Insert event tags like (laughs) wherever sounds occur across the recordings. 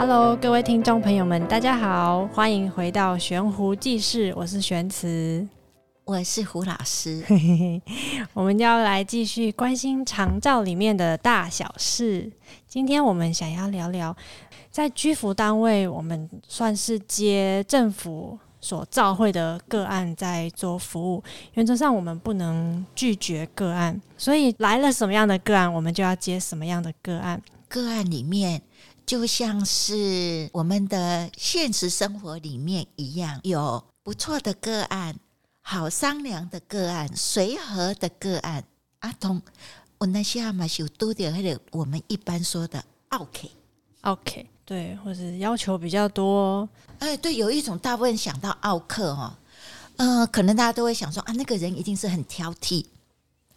Hello，各位听众朋友们，大家好，欢迎回到悬壶济世，我是玄慈，我是胡老师，(laughs) 我们要来继续关心长照里面的大小事。今天我们想要聊聊，在居服单位，我们算是接政府所召会的个案在做服务，原则上我们不能拒绝个案，所以来了什么样的个案，我们就要接什么样的个案。个案里面就像是我们的现实生活里面一样，有不错的个案，好商量的个案，随和的个案。阿童，我那些嘛就多点，还有我们一般说的 OK，OK，对，或者要求比较多。哎，对，有一种大部分想到奥克哈，嗯、呃，可能大家都会想说啊，那个人一定是很挑剔，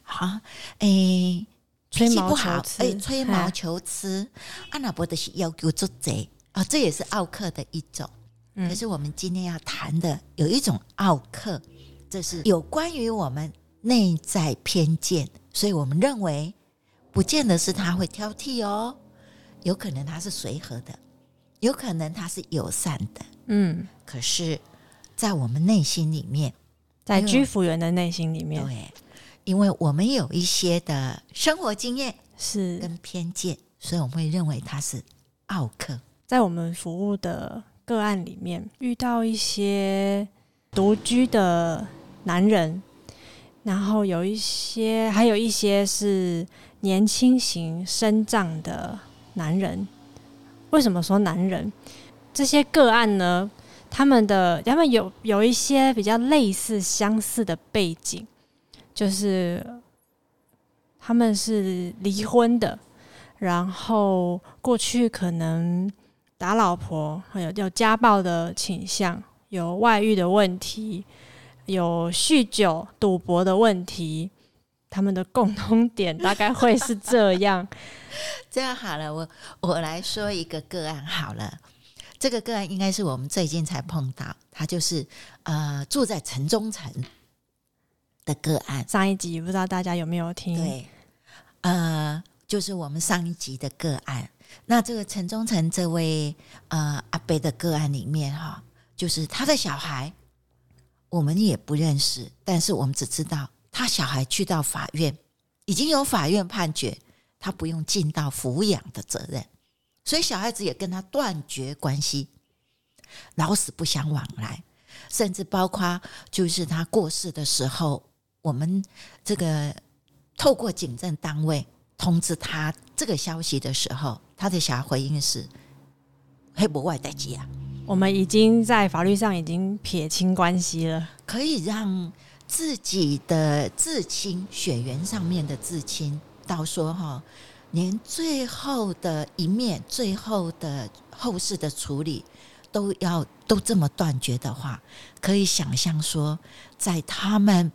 好，哎。脾气不好，哎，吹毛求疵，阿那伯的是要求做贼啊，这也是奥客的一种。嗯、可是我们今天要谈的有一种奥客，这是有关于我们内在偏见，所以我们认为不见得是他会挑剔哦，有可能他是随和的，有可能他是友善的，嗯。可是，在我们内心里面，在居服员的内心里面，对。因为我们有一些的生活经验是跟偏见，所以我们会认为他是奥克。在我们服务的个案里面，遇到一些独居的男人，然后有一些，还有一些是年轻型生长的男人。为什么说男人？这些个案呢？他们的他们有有一些比较类似相似的背景。就是他们是离婚的，然后过去可能打老婆，还有有家暴的倾向，有外遇的问题，有酗酒、赌博的问题。他们的共通点大概会是这样。(laughs) 这样好了，我我来说一个个案好了。这个个案应该是我们最近才碰到，他就是呃住在城中城。的个案，上一集不知道大家有没有听？对，呃，就是我们上一集的个案。那这个陈忠诚这位呃阿伯的个案里面哈，就是他的小孩，我们也不认识，但是我们只知道他小孩去到法院，已经有法院判决他不用尽到抚养的责任，所以小孩子也跟他断绝关系，老死不相往来，甚至包括就是他过世的时候。我们这个透过警政单位通知他这个消息的时候，他的小孩回应是“黑不外代机啊”。我们已经在法律上已经撇清关系了，可以让自己的至亲、血缘上面的至亲，到说哈，连最后的一面、最后的后事的处理，都要都这么断绝的话，可以想象说，在他们。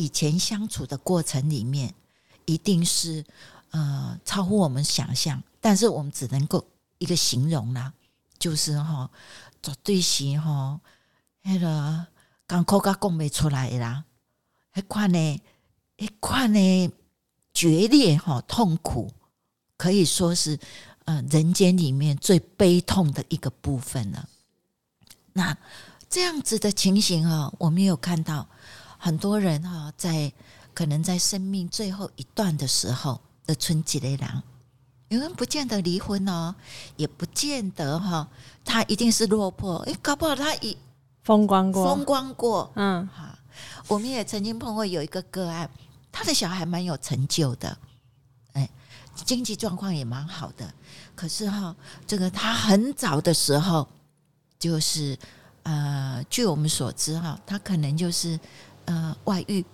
以前相处的过程里面，一定是呃超乎我们想象，但是我们只能够一个形容啦，就是哈绝对是哈那个港口噶讲不出来啦，那款呢，那款呢决裂哈痛苦，可以说是呃人间里面最悲痛的一个部分了。那这样子的情形啊，我们有看到。很多人哈，在可能在生命最后一段的时候的春季的人，有人不见得离婚哦，也不见得哈，他一定是落魄，诶，搞不好他已风光过，风光过，嗯，哈，我们也曾经碰过有一个个案，他的小孩蛮有成就的，哎，经济状况也蛮好的，可是哈，这个他很早的时候，就是呃，据我们所知哈，他可能就是。呃，外遇，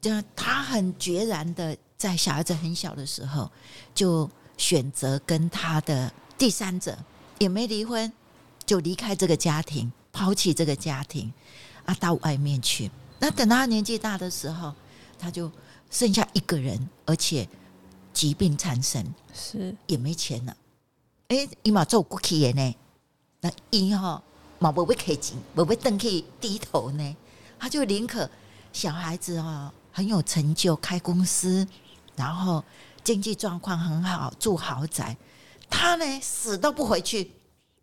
就他很决然的，在小孩子很小的时候，就选择跟他的第三者也没离婚，就离开这个家庭，抛弃这个家庭，啊，到外面去。那等到他年纪大的时候，他就剩下一个人，而且疾病缠身，是也没钱了。哎，伊嘛做过去的呢，那伊哈嘛不会开钱，不会登去低头呢。他就宁可小孩子哈很有成就，开公司，然后经济状况很好，住豪宅，他呢死都不回去，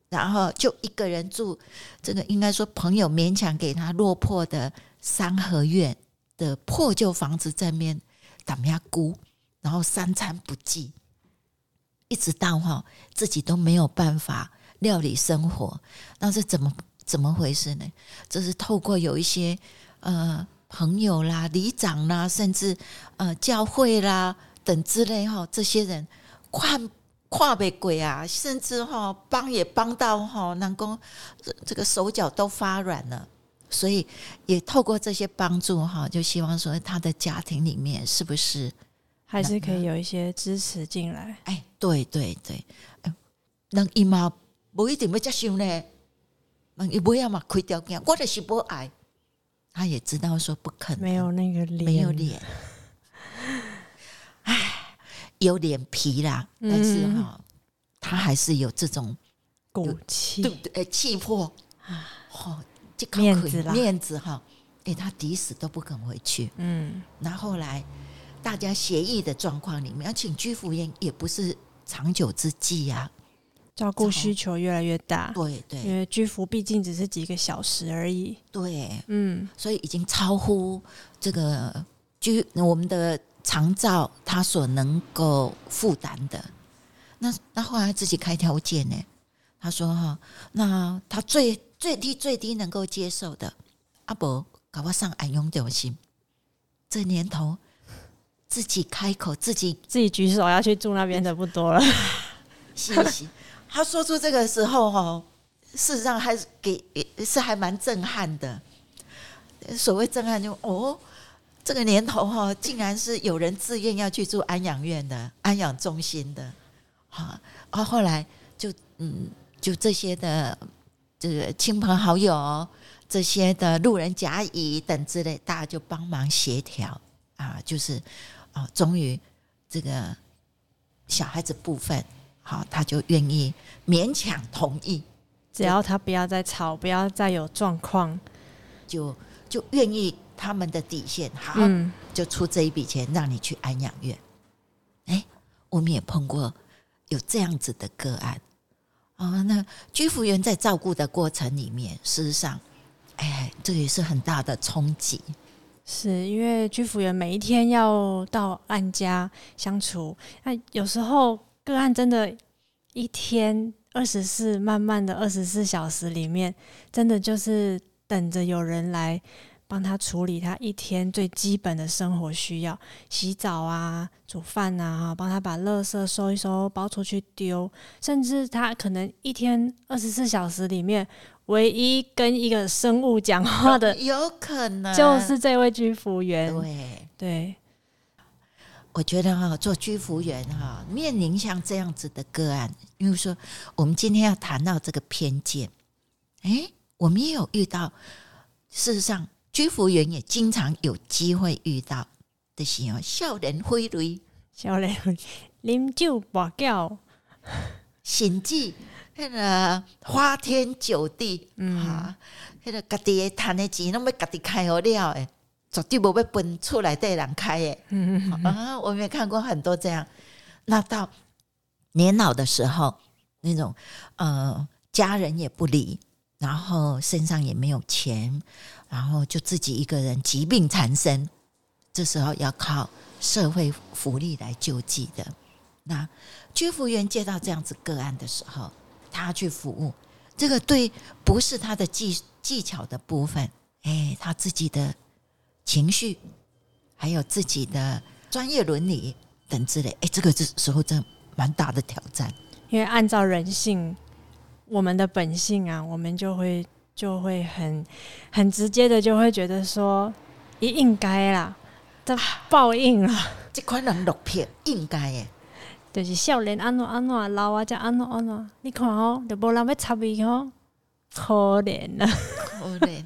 然后就一个人住，这个应该说朋友勉强给他落魄的三合院的破旧房子在面打咩孤，然后三餐不继，一直到哈自己都没有办法料理生活，那是怎么怎么回事呢？这是透过有一些呃朋友啦、里长啦，甚至呃教会啦等之类哈，这些人跨。跨背鬼啊，甚至哈帮也帮到哈，南宫这个手脚都发软了，所以也透过这些帮助哈，就希望说他的家庭里面是不是还是可以有一些支持进来？哎，对对对，那姨妈不一定要接受呢，那伊不要嘛亏掉件，我就是不爱，他也知道说不可能，没有那个脸，没有脸。唉有脸皮啦，但是哈，他还是有这种骨气，对不对？气魄。啊，哦，面子啦，面子哈，哎，他抵死都不肯回去。嗯，然后后来大家协议的状况里面，要请居服员也不是长久之计呀，照顾需求越来越大。对对，因为居服毕竟只是几个小时而已。对，嗯，所以已经超乎这个居我们的。长照他所能够负担的，那那后来自己开条件呢？他说哈，那他最最低最低能够接受的，阿伯搞不上安永中心，这年头自己开口自己自己举手要去住那边的不多了。(laughs) 是是，他说出这个时候哈，事实上还是给是还蛮震撼的。所谓震撼就哦。这个年头哈，竟然是有人自愿要去住安养院的、安养中心的，哈，啊后来就嗯，就这些的这个亲朋好友、这些的路人甲乙等之类，大家就帮忙协调啊，就是啊，终于这个小孩子部分，好，他就愿意勉强同意，只要他不要再吵，不要再有状况，就就愿意。他们的底线好，嗯、就出这一笔钱让你去安养院。哎，我们也碰过有这样子的个案啊。那居服员在照顾的过程里面，事实上，哎，这也是很大的冲击。是因为居服员每一天要到案家相处，那有时候个案真的，一天二十四，慢慢的二十四小时里面，真的就是等着有人来。帮他处理他一天最基本的生活需要，洗澡啊、煮饭啊，帮他把垃圾收一收，包出去丢。甚至他可能一天二十四小时里面，唯一跟一个生物讲话的，(laughs) 有可能就是这位居服员。对对，我觉得哈，做居服员哈，面临像这样子的个案，因为说我们今天要谈到这个偏见，哎，我们也有遇到，事实上。居服员也经常有机会遇到的是哦，少年荤蕾，少年啉酒跋筊，甚至那个花天酒地，嗯，哈，那个家己的赚的钱拢要家己开好了诶，绝对无要分出来带人开诶，嗯嗯啊，我们也看过很多这样。那到年老的时候，那种呃，家人也不理，然后身上也没有钱。然后就自己一个人疾病缠身，这时候要靠社会福利来救济的。那居服员接到这样子个案的时候，他去服务，这个对不是他的技技巧的部分，哎，他自己的情绪，还有自己的专业伦理等之类，哎，这个这时候真蛮大的挑战。因为按照人性，我们的本性啊，我们就会。就会很很直接的就会觉得说，也应该啦，这报应啊。这款人落魄应该诶，就是少年安怎安怎，老啊才安怎安怎。你看哦，就无人要插伊哦，可怜啊，可怜，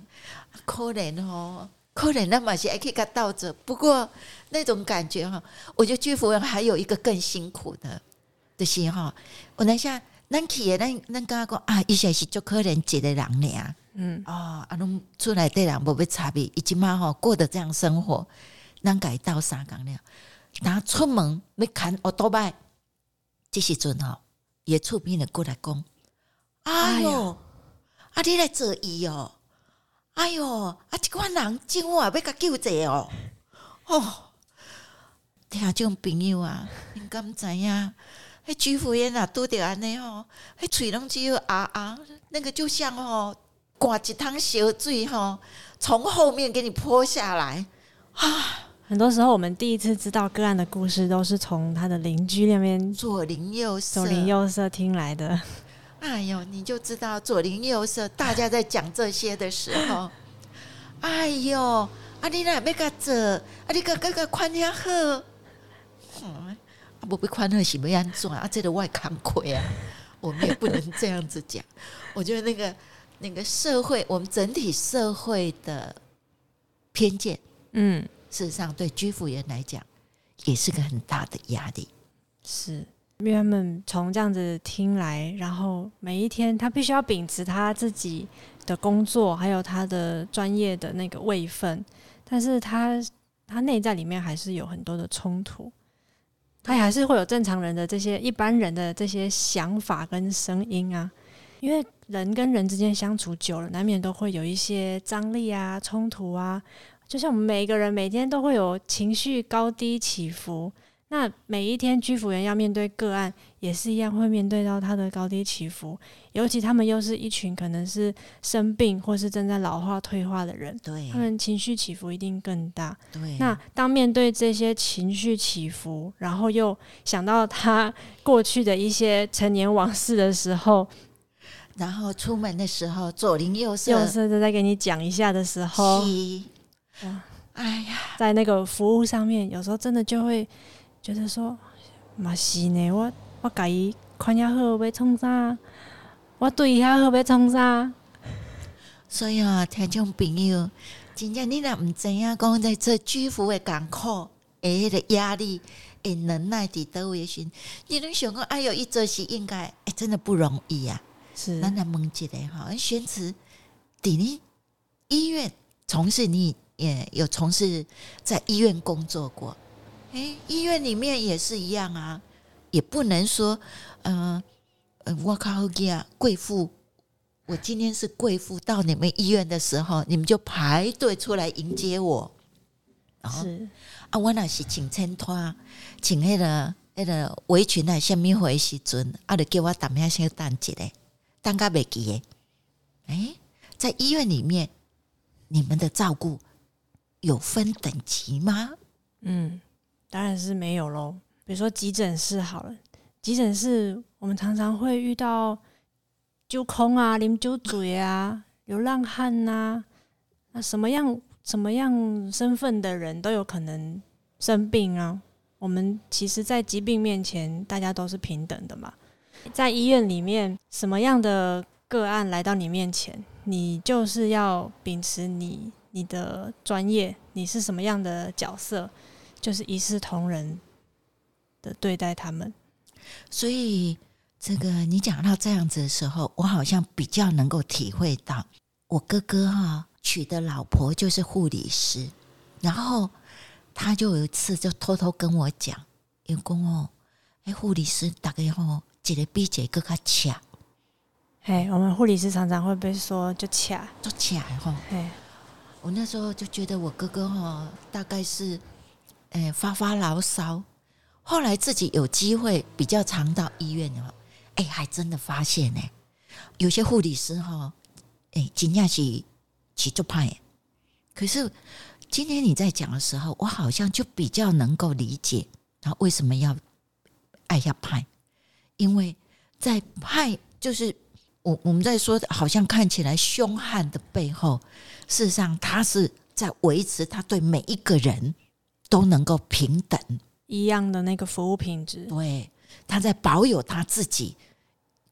可怜哦，可怜。那么些还可以跟他倒着，不过那种感觉哈，我觉得居服员还有一个更辛苦的的心哈。我那下。咱去诶，咱咱刚刚讲啊，伊现在是足可怜一个人俩，嗯，哦，啊，拢出来的人无要差别，伊即嘛吼过得这样生活，咱家斗相共了。当出门要牵奥多迈，这时阵吼，伊诶厝边的过来讲，哎哟，啊，你来做伊哦，哎哟，啊，这款人今晚要甲救济哦，哦，听种朋友啊，你敢知影？迄居服员啊，拄着安尼吼，迄喙拢只有啊啊，那个就像吼，挂一汤小水吼，从后面给你泼下来啊。很多时候，我们第一次知道个案的故事，都是从他的邻居那边左邻右舍、左邻右舍听来的。哎呦，你就知道左邻右舍，大家在讲这些的时候，(laughs) 哎呦，啊你那要个做，啊你个个个宽下好，啊不被宽好是没安怎啊？这个外康亏啊，(laughs) 我们也不能这样子讲。我觉得那个那个社会，我们整体社会的偏见，嗯。事实上，对居服员来讲，也是个很大的压力。是，因为他们从这样子听来，然后每一天他必须要秉持他自己的工作，还有他的专业的那个位分，但是他他内在里面还是有很多的冲突，他还是会有正常人的这些一般人的这些想法跟声音啊。因为人跟人之间相处久了，难免都会有一些张力啊、冲突啊。就像我们每一个人每天都会有情绪高低起伏，那每一天居服员要面对个案也是一样，会面对到他的高低起伏。尤其他们又是一群可能是生病或是正在老化退化的人，对，他们情绪起伏一定更大。对，那当面对这些情绪起伏，然后又想到他过去的一些陈年往事的时候，然后出门的时候左邻右舍右舍都在给你讲一下的时候。哎呀，在那个服务上面，有时候真的就会觉得说，嘛是呢，我我甲伊看遐好要创啥，我对伊遐好要创啥。所以啊，听众朋友，真正你若毋知影讲在这居服的艰苦，诶，的压力，诶，能耐伫叨位时，你能想讲，哎哟，伊做是应该，诶，真的不容易啊。是，咱来问一个哈，玄慈，伫你医院从事你。也有从事在医院工作过，诶，医院里面也是一样啊，也不能说，嗯、呃，我靠呀，贵妇，我今天是贵妇，到你们医院的时候，你们就排队出来迎接我，是啊，我那是请衬托，请那个那个围裙啊，下面回时阵，啊，就叫我等下先等一下，等个未记诶，诶，在医院里面，你们的照顾。有分等级吗？嗯，当然是没有喽。比如说急诊室好了，急诊室我们常常会遇到揪空啊、啉酒醉啊、流浪汉呐、啊，那什么样什么样身份的人都有可能生病啊。我们其实，在疾病面前，大家都是平等的嘛。在医院里面，什么样的个案来到你面前，你就是要秉持你。你的专业，你是什么样的角色，就是一视同仁的对待他们。所以，这个你讲到这样子的时候，我好像比较能够体会到，我哥哥哈娶的老婆就是护理师，然后他就有一次就偷偷跟我讲，员工哦，哎，护理师大概吼，一个比一个更加恰。哎，我们护理师常常会被说就恰，就恰哈，哎。我那时候就觉得我哥哥哈，大概是，诶、发发牢骚。后来自己有机会比较常到医院哦，哎，还真的发现呢，有些护理师哈，哎，真的是起作派。可是今天你在讲的时候，我好像就比较能够理解他为什么要爱下派，因为在派就是。我我们在说，好像看起来凶悍的背后，事实上他是在维持他对每一个人都能够平等一样的那个服务品质。对，他在保有他自己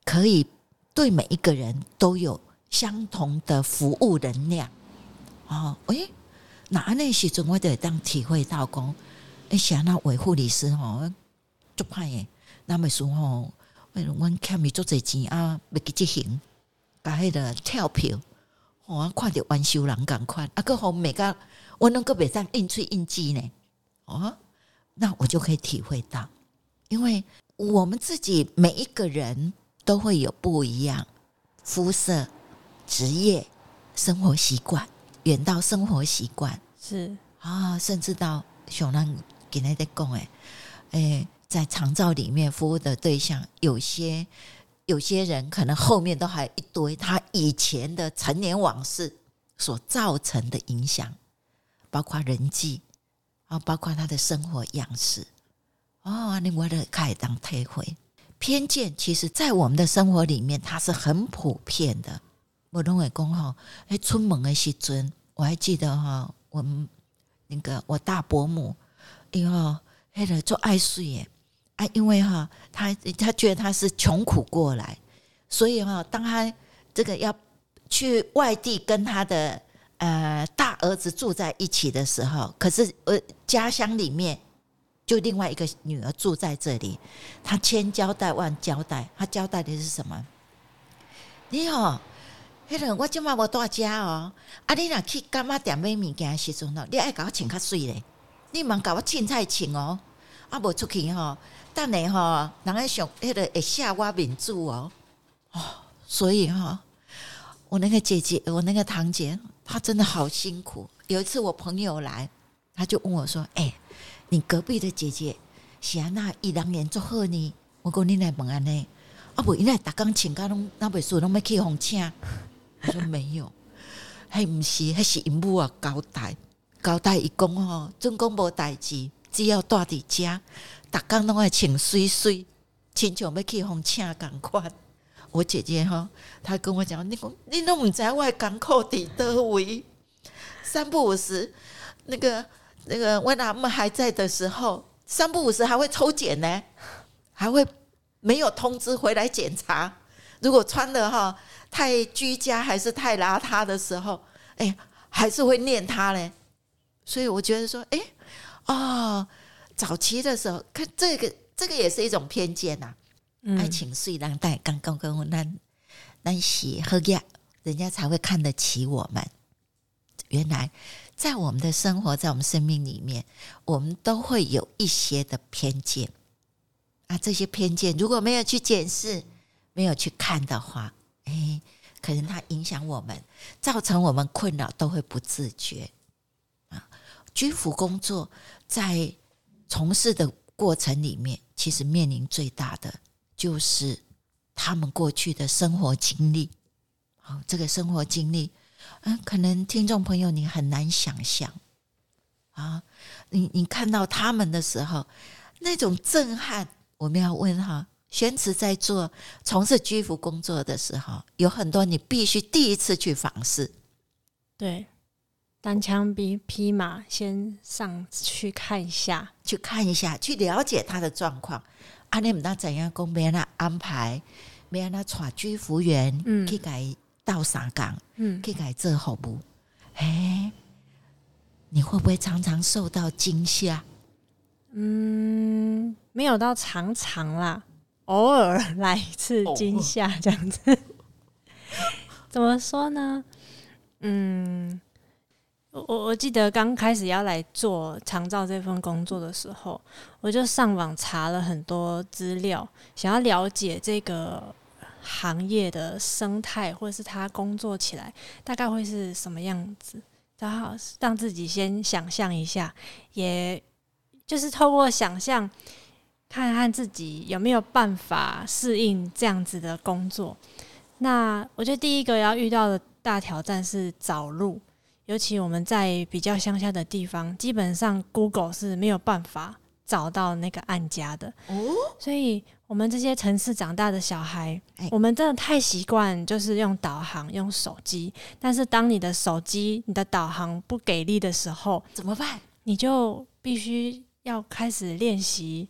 可以对每一个人都有相同的服务能量。哦，诶，那那时阵我得当体会到讲，诶，想那维护律师吼，就怕诶，那么说吼。阮欠伊足侪钱啊，要去执行，甲迄个跳票，我看着冤仇人共款，啊，搁好每个我拢个袂当应喙应记呢，哦，那我就可以体会到，因为我们自己每一个人都会有不一样，肤色、职业、生活习惯，远到生活习惯。是。啊，甚至到像咱今天在讲诶，诶，在长照里面服务的对象，有些有些人可能后面都还有一堆他以前的陈年往事所造成的影响，包括人际啊，包括他的生活样式哦，你我的开当体会。偏见其实，在我们的生活里面，它是很普遍的。我认为，公哈，哎，出门的时阵，我还记得哈，我们那个我大伯母，因为黑了做爱睡耶，啊，因为哈，他他觉得他是穷苦过来，所以哈，当他这个要去外地跟他的呃大儿子住在一起的时候，可是呃家乡里面。就另外一个女儿住在这里，她千交代万交代，她交代的是什么？你好，迄个我今嘛无在家哦，啊，你若去柑仔店买物件的时阵哦，你爱甲我穿较水咧，你茫甲我凊彩穿哦，啊，无出去吼，等下吼，人家想迄个会下我面子哦，哦，所以哈，我那个姐姐，我那个堂姐，他真的好辛苦。有一次我朋友来，他就问我说：“哎、欸。”你隔壁的姐姐是安那伊人缘足好呢？我讲你来问安尼，啊不，伊来逐工请假拢那袂说拢要去红请。我说没有，还毋是，还是因母啊交代交代伊讲吼，总共无代志，只要住伫家，逐工拢爱穿水水，亲像要去红请共款。我姐姐哈，她跟我讲，你讲你都唔知我的艰苦伫叨位，三不五时那个。那个我阿嬷还在的时候，三不五时还会抽检呢，还会没有通知回来检查。如果穿的哈太居家还是太邋遢的时候，哎，还是会念他嘞。所以我觉得说，哎，哦，早期的时候看这个，这个也是一种偏见呐、啊。嗯、爱情虽然带刚刚跟我那那些喝呀，人家才会看得起我们。原来。在我们的生活，在我们生命里面，我们都会有一些的偏见啊。这些偏见如果没有去检视、没有去看的话，哎，可能它影响我们，造成我们困扰，都会不自觉啊。居服工作在从事的过程里面，其实面临最大的就是他们过去的生活经历。好，这个生活经历。嗯，可能听众朋友你很难想象啊，你你看到他们的时候，那种震撼。我们要问哈，玄慈在做从事居服工作的时候，有很多你必须第一次去访视，对，单枪匹匹马先上去看一下，去看一下，去了解他的状况。啊，你唔知怎样公别那安排，没让他带居服员，嗯，去改。到啥岗，嗯，可以改做服务？哎，你会不会常常受到惊吓？嗯，没有到常常啦，偶尔来一次惊吓这样子。哦、(laughs) 怎么说呢？嗯，我我记得刚开始要来做长照这份工作的时候，我就上网查了很多资料，想要了解这个。行业的生态，或者是他工作起来大概会是什么样子，然后让自己先想象一下，也就是透过想象，看看自己有没有办法适应这样子的工作。那我觉得第一个要遇到的大挑战是找路，尤其我们在比较乡下的地方，基本上 Google 是没有办法找到那个案家的哦，所以。我们这些城市长大的小孩，我们真的太习惯就是用导航、用手机。但是当你的手机、你的导航不给力的时候，怎么办？你就必须要开始练习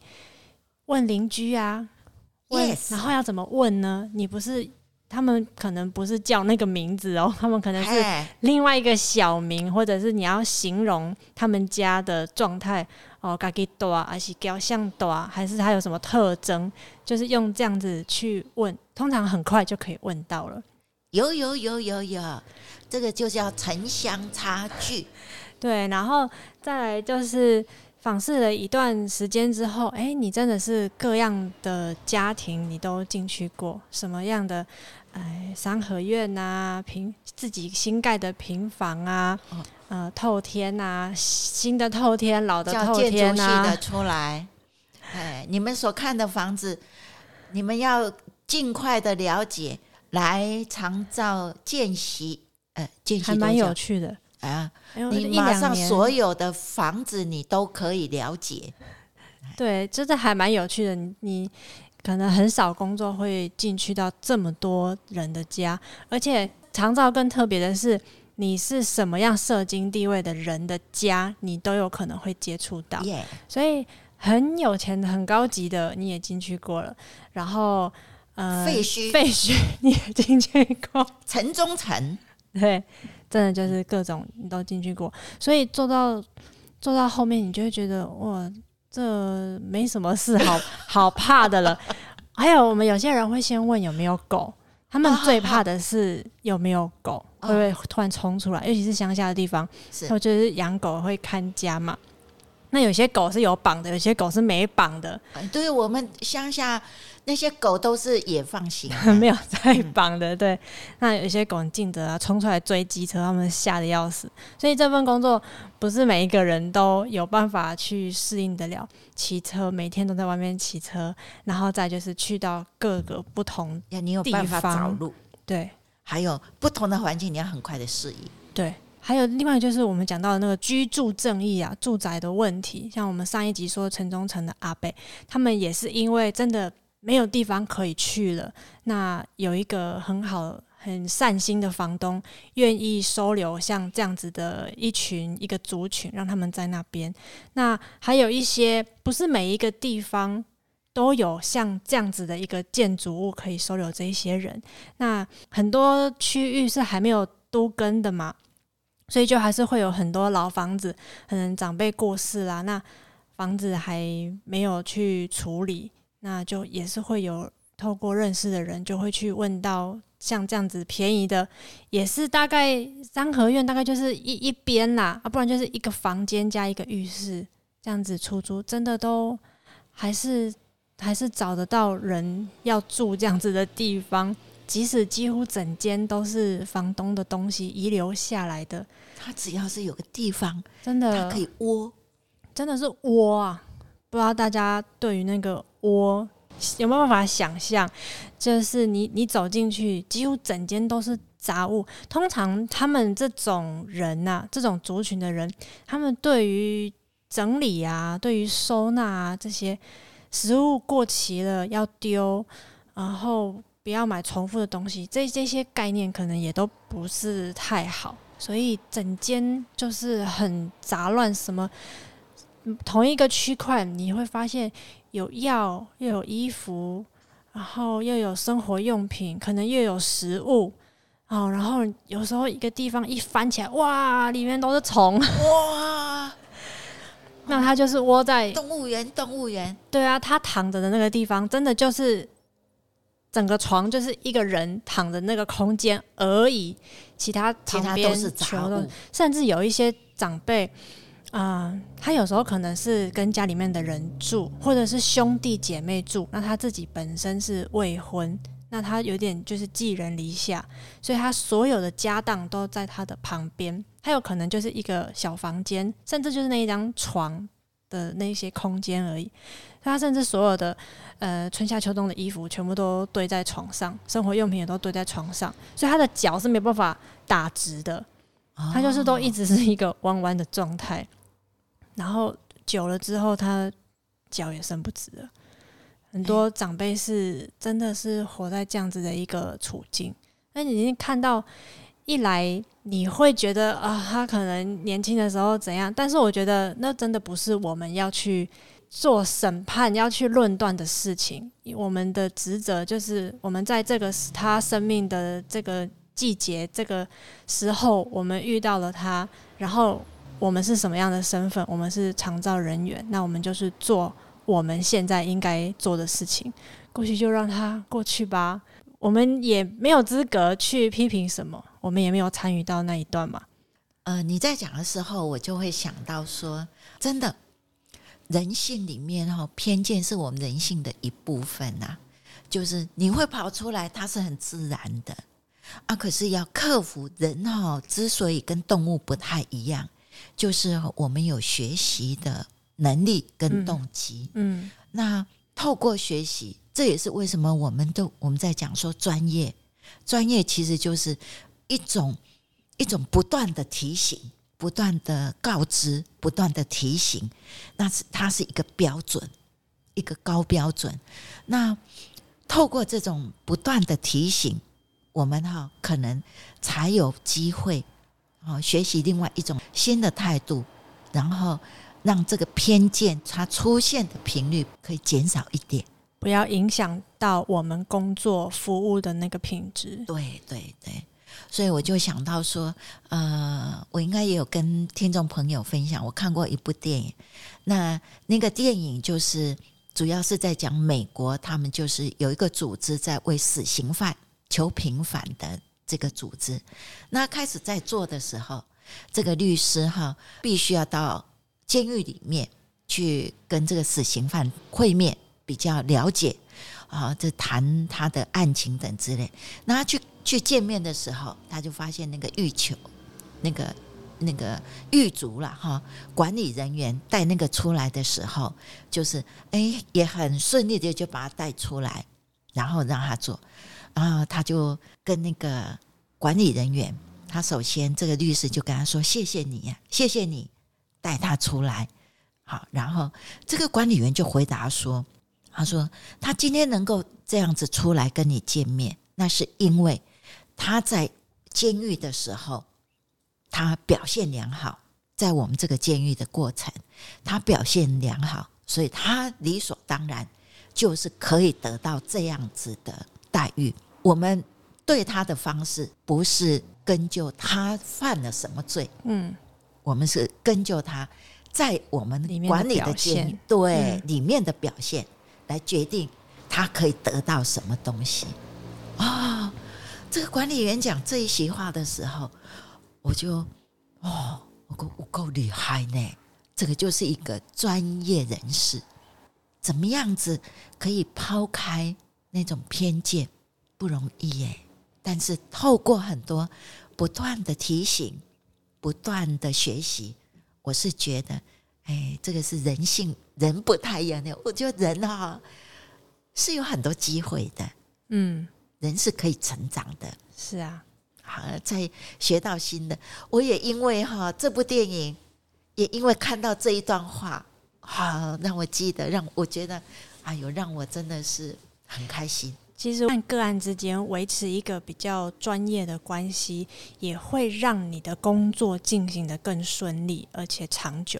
问邻居啊。Yes，然后要怎么问呢？你不是他们可能不是叫那个名字哦，(laughs) 他们可能是另外一个小名，或者是你要形容他们家的状态。哦，家己大还是雕像多啊，还是它有什么特征？就是用这样子去问，通常很快就可以问到了。有有有有有，这个就叫城乡差距。对，然后再来就是访视了一段时间之后，哎，你真的是各样的家庭你都进去过，什么样的哎三合院呐、啊，平自己新盖的平房啊，哦、呃透天呐、啊，新的透天，老的透天呐、啊，的 (laughs) 出来。哎，你们所看的房子，你们要尽快的了解，来长照见习，呃，见习还蛮有趣的啊。你马上所有的房子你都可以了解，(laughs) 对，真的还蛮有趣的。你可能很少工作会进去到这么多人的家，而且长照更特别的是，你是什么样社经地位的人的家，你都有可能会接触到。所以很有钱的、很高级的，你也进去过了。然后，呃，废墟，废墟 (laughs) 你也进去过，城中城，对。真的就是各种你都进去过，所以做到做到后面，你就会觉得哇，这没什么事好 (laughs) 好怕的了。还有我们有些人会先问有没有狗，他们最怕的是有没有狗会不会突然冲出来，尤其是乡下的地方，或者是养狗会看家嘛。那有些狗是有绑的，有些狗是没绑的。对，我们乡下。那些狗都是野放型，(laughs) 没有在绑的。对，那有些狗很尽责啊，冲出来追机车，他们吓得要死。所以这份工作不是每一个人都有办法去适应得了。骑车每天都在外面骑车，然后再就是去到各个不同呀，你有办法找路。对，还有不同的环境，你要很快的适应。对，还有另外就是我们讲到的那个居住正义啊，住宅的问题，像我们上一集说城中城的阿贝，他们也是因为真的。没有地方可以去了，那有一个很好、很善心的房东，愿意收留像这样子的一群一个族群，让他们在那边。那还有一些，不是每一个地方都有像这样子的一个建筑物可以收留这一些人。那很多区域是还没有都跟的嘛，所以就还是会有很多老房子，可能长辈过世啦，那房子还没有去处理。那就也是会有透过认识的人，就会去问到像这样子便宜的，也是大概三合院，大概就是一一边啦，啊，不然就是一个房间加一个浴室这样子出租，真的都还是还是找得到人要住这样子的地方，即使几乎整间都是房东的东西遗留下来的，他只要是有个地方，真的他可以窝，真的是窝啊！不知道大家对于那个。窝有没有办法想象？就是你你走进去，几乎整间都是杂物。通常他们这种人呐、啊，这种族群的人，他们对于整理啊，对于收纳啊这些食物过期了要丢，然后不要买重复的东西，这这些概念可能也都不是太好。所以整间就是很杂乱，什么同一个区块你会发现。有药，又有衣服，然后又有生活用品，可能又有食物，哦，然后有时候一个地方一翻起来，哇，里面都是虫，哇，(laughs) 那他就是窝在动物园，动物园，对啊，他躺着的那个地方，真的就是整个床就是一个人躺着那个空间而已，其他其他都是杂物，甚至有一些长辈。啊、他有时候可能是跟家里面的人住，或者是兄弟姐妹住。那他自己本身是未婚，那他有点就是寄人篱下，所以他所有的家当都在他的旁边。他有可能就是一个小房间，甚至就是那一张床的那些空间而已。他甚至所有的呃春夏秋冬的衣服全部都堆在床上，生活用品也都堆在床上，所以他的脚是没办法打直的，他就是都一直是一个弯弯的状态。然后久了之后，他脚也伸不直了。很多长辈是真的是活在这样子的一个处境。那你已经看到一来，你会觉得啊，他可能年轻的时候怎样？但是我觉得那真的不是我们要去做审判、要去论断的事情。我们的职责就是，我们在这个他生命的这个季节、这个时候，我们遇到了他，然后。我们是什么样的身份？我们是长照人员，那我们就是做我们现在应该做的事情。过去就让它过去吧，我们也没有资格去批评什么，我们也没有参与到那一段嘛。呃，你在讲的时候，我就会想到说，真的，人性里面哈，偏见是我们人性的一部分呐、就是你会跑出来，它是很自然的啊。可是要克服人哈，之所以跟动物不太一样，就是我们有学习的能力跟动机。嗯，嗯，那透过学习，这也是为什么我们都我们在讲说专业，专业其实就是一种一种不断的提醒。不断的告知，不断的提醒，那是它是一个标准，一个高标准。那透过这种不断的提醒，我们哈可能才有机会啊学习另外一种新的态度，然后让这个偏见它出现的频率可以减少一点，不要影响到我们工作服务的那个品质。对对对。所以我就想到说，呃，我应该也有跟听众朋友分享，我看过一部电影。那那个电影就是主要是在讲美国，他们就是有一个组织在为死刑犯求平反的这个组织。那开始在做的时候，这个律师哈必须要到监狱里面去跟这个死刑犯会面，比较了解啊，这谈他的案情等之类。那他去。去见面的时候，他就发现那个狱囚，那个那个狱卒了哈，管理人员带那个出来的时候，就是哎也很顺利的就把他带出来，然后让他做，然后他就跟那个管理人员，他首先这个律师就跟他说：“谢谢你呀，谢谢你带他出来。”好，然后这个管理员就回答说：“他说他今天能够这样子出来跟你见面，那是因为。”他在监狱的时候，他表现良好，在我们这个监狱的过程，他表现良好，所以他理所当然就是可以得到这样子的待遇。我们对他的方式不是根据他犯了什么罪，嗯，我们是根据他在我们管理的监狱对里面的表现来决定他可以得到什么东西。啊。这个管理员讲这一席话的时候，我就哦，我够我够厉害呢！这个就是一个专业人士，怎么样子可以抛开那种偏见，不容易耶。但是透过很多不断的提醒、不断的学习，我是觉得，哎，这个是人性，人不太一样的。我觉得人哈、哦、是有很多机会的，嗯。人是可以成长的，是啊，好，再学到新的。我也因为哈这部电影，也因为看到这一段话，好让我记得，让我觉得，哎呦，让我真的是很开心。其实，和个案之间维持一个比较专业的关系，也会让你的工作进行得更顺利，而且长久。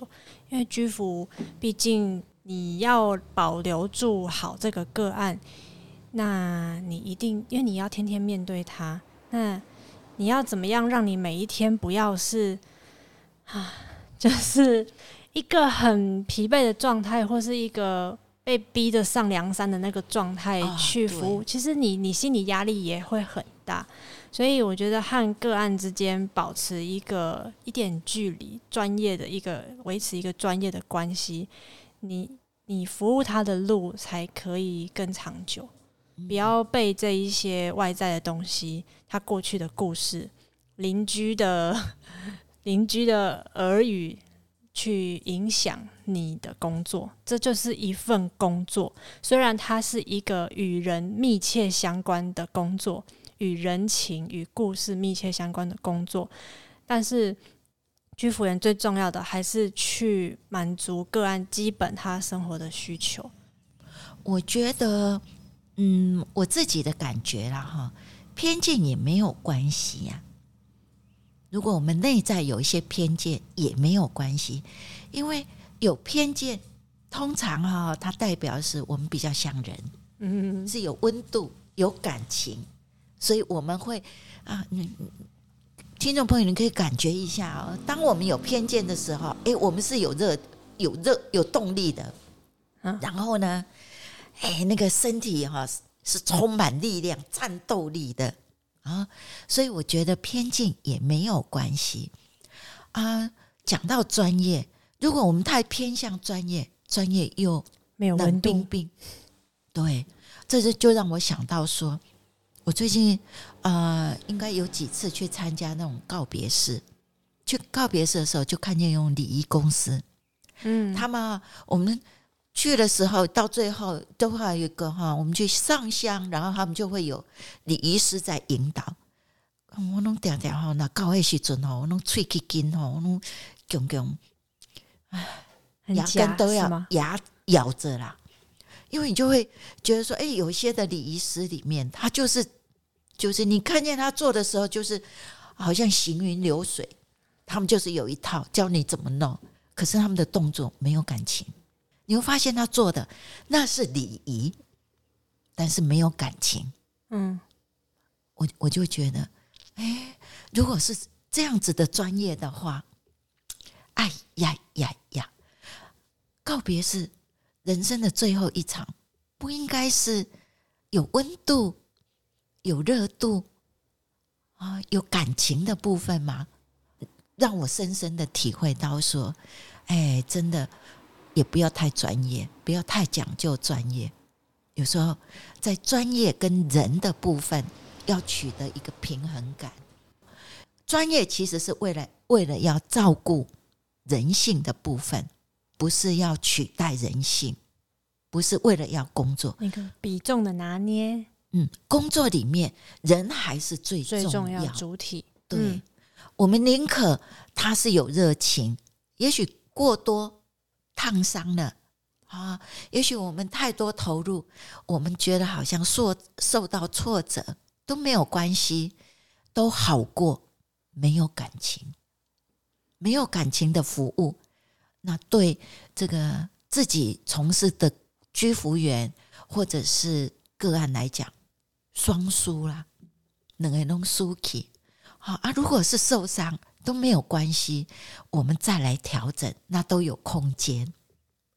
因为居服，毕竟你要保留住好这个个案。那你一定，因为你要天天面对他，那你要怎么样让你每一天不要是啊，就是一个很疲惫的状态，或是一个被逼着上梁山的那个状态去服务，其实你你心理压力也会很大。所以我觉得和个案之间保持一个一点距离，专业的一个维持一个专业的关系，你你服务他的路才可以更长久。不要被这一些外在的东西，他过去的故事、邻居的 (laughs) 邻居的耳语去影响你的工作。这就是一份工作，虽然它是一个与人密切相关的工作，与人情与故事密切相关的工作，但是居服员最重要的还是去满足个案基本他生活的需求。我觉得。嗯，我自己的感觉啦，哈，偏见也没有关系呀。如果我们内在有一些偏见，也没有关系，因为有偏见，通常哈，它代表是我们比较像人，嗯，是有温度、有感情，所以我们会啊，嗯，听众朋友，你可以感觉一下哦，当我们有偏见的时候，哎，我们是有热、有热、有动力的，然后呢？哎，那个身体哈是充满力量、战斗力的啊，所以我觉得偏见也没有关系。啊。讲到专业，如果我们太偏向专业，专业又没有温度，冰冰，对，这是就让我想到说，我最近呃，应该有几次去参加那种告别式，去告别式的时候，就看见用礼仪公司，嗯，他们我们去的时候，到最后都会有一个哈，我们去上香，然后他们就会有礼仪师在引导。我弄点点哈，那告的时阵吼，我拢喙齿紧吼，我弄强强，唉，牙根都要牙咬着啦。因为你就会觉得说，哎，有一些的礼仪师里面，他就是就是你看见他做的时候，就是好像行云流水，他们就是有一套教你怎么弄，可是他们的动作没有感情。你会发现他做的那是礼仪，但是没有感情。嗯，我我就觉得。哎，如果是这样子的专业的话，哎呀呀呀！告别是人生的最后一场，不应该是有温度、有热度啊、有感情的部分吗？让我深深的体会到说，哎，真的也不要太专业，不要太讲究专业。有时候在专业跟人的部分。要取得一个平衡感，专业其实是为了为了要照顾人性的部分，不是要取代人性，不是为了要工作。那个比重的拿捏，嗯，工作里面人还是最最重要主体。对，嗯，我们宁可他是有热情，也许过多烫伤了啊，也许我们太多投入，我们觉得好像受受到挫折。都没有关系，都好过没有感情，没有感情的服务，那对这个自己从事的居服员或者是个案来讲，双输啦，两个都输起。好啊，如果是受伤都没有关系，我们再来调整，那都有空间。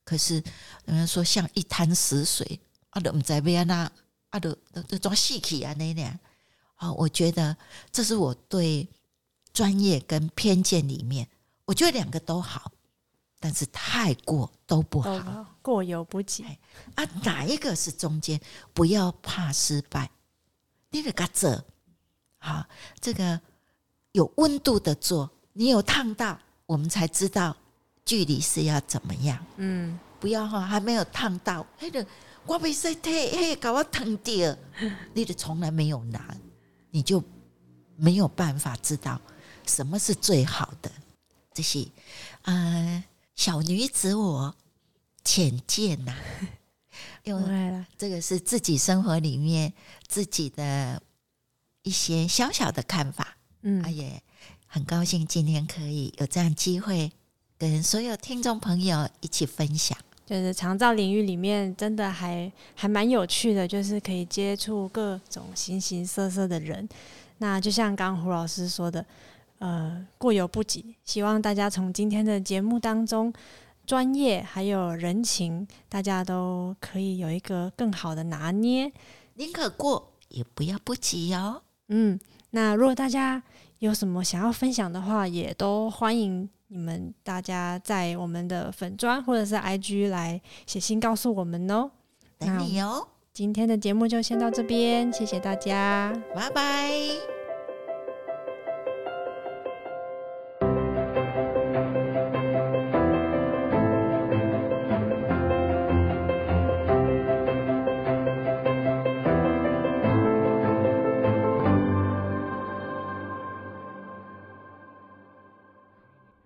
可是人家说像一滩死水，啊，都不知道那。啊，都都都装细气啊，那样啊，我觉得这是我对专业跟偏见里面，我觉得两个都好，但是太过都不好，好过犹不及啊。哪一个是中间？不要怕失败，你得个做好这个有温度的做，你有烫到，我们才知道距离是要怎么样。嗯，不要哈，还没有烫到，嘿的。我被晒太嘿，搞我烫掉，(laughs) 你的从来没有拿，你就没有办法知道什么是最好的。这些，呃，小女子我浅见呐，(laughs) 因为这个是自己生活里面自己的一些小小的看法。嗯，也很高兴今天可以有这样机会跟所有听众朋友一起分享。就是长照领域里面，真的还还蛮有趣的，就是可以接触各种形形色色的人。那就像刚刚胡老师说的，呃，过犹不及。希望大家从今天的节目当中，专业还有人情，大家都可以有一个更好的拿捏。宁可过，也不要不及哦。嗯，那如果大家有什么想要分享的话，也都欢迎。你们大家在我们的粉砖或者是 IG 来写信告诉我们哦，等你哦。今天的节目就先到这边，谢谢大家，拜拜。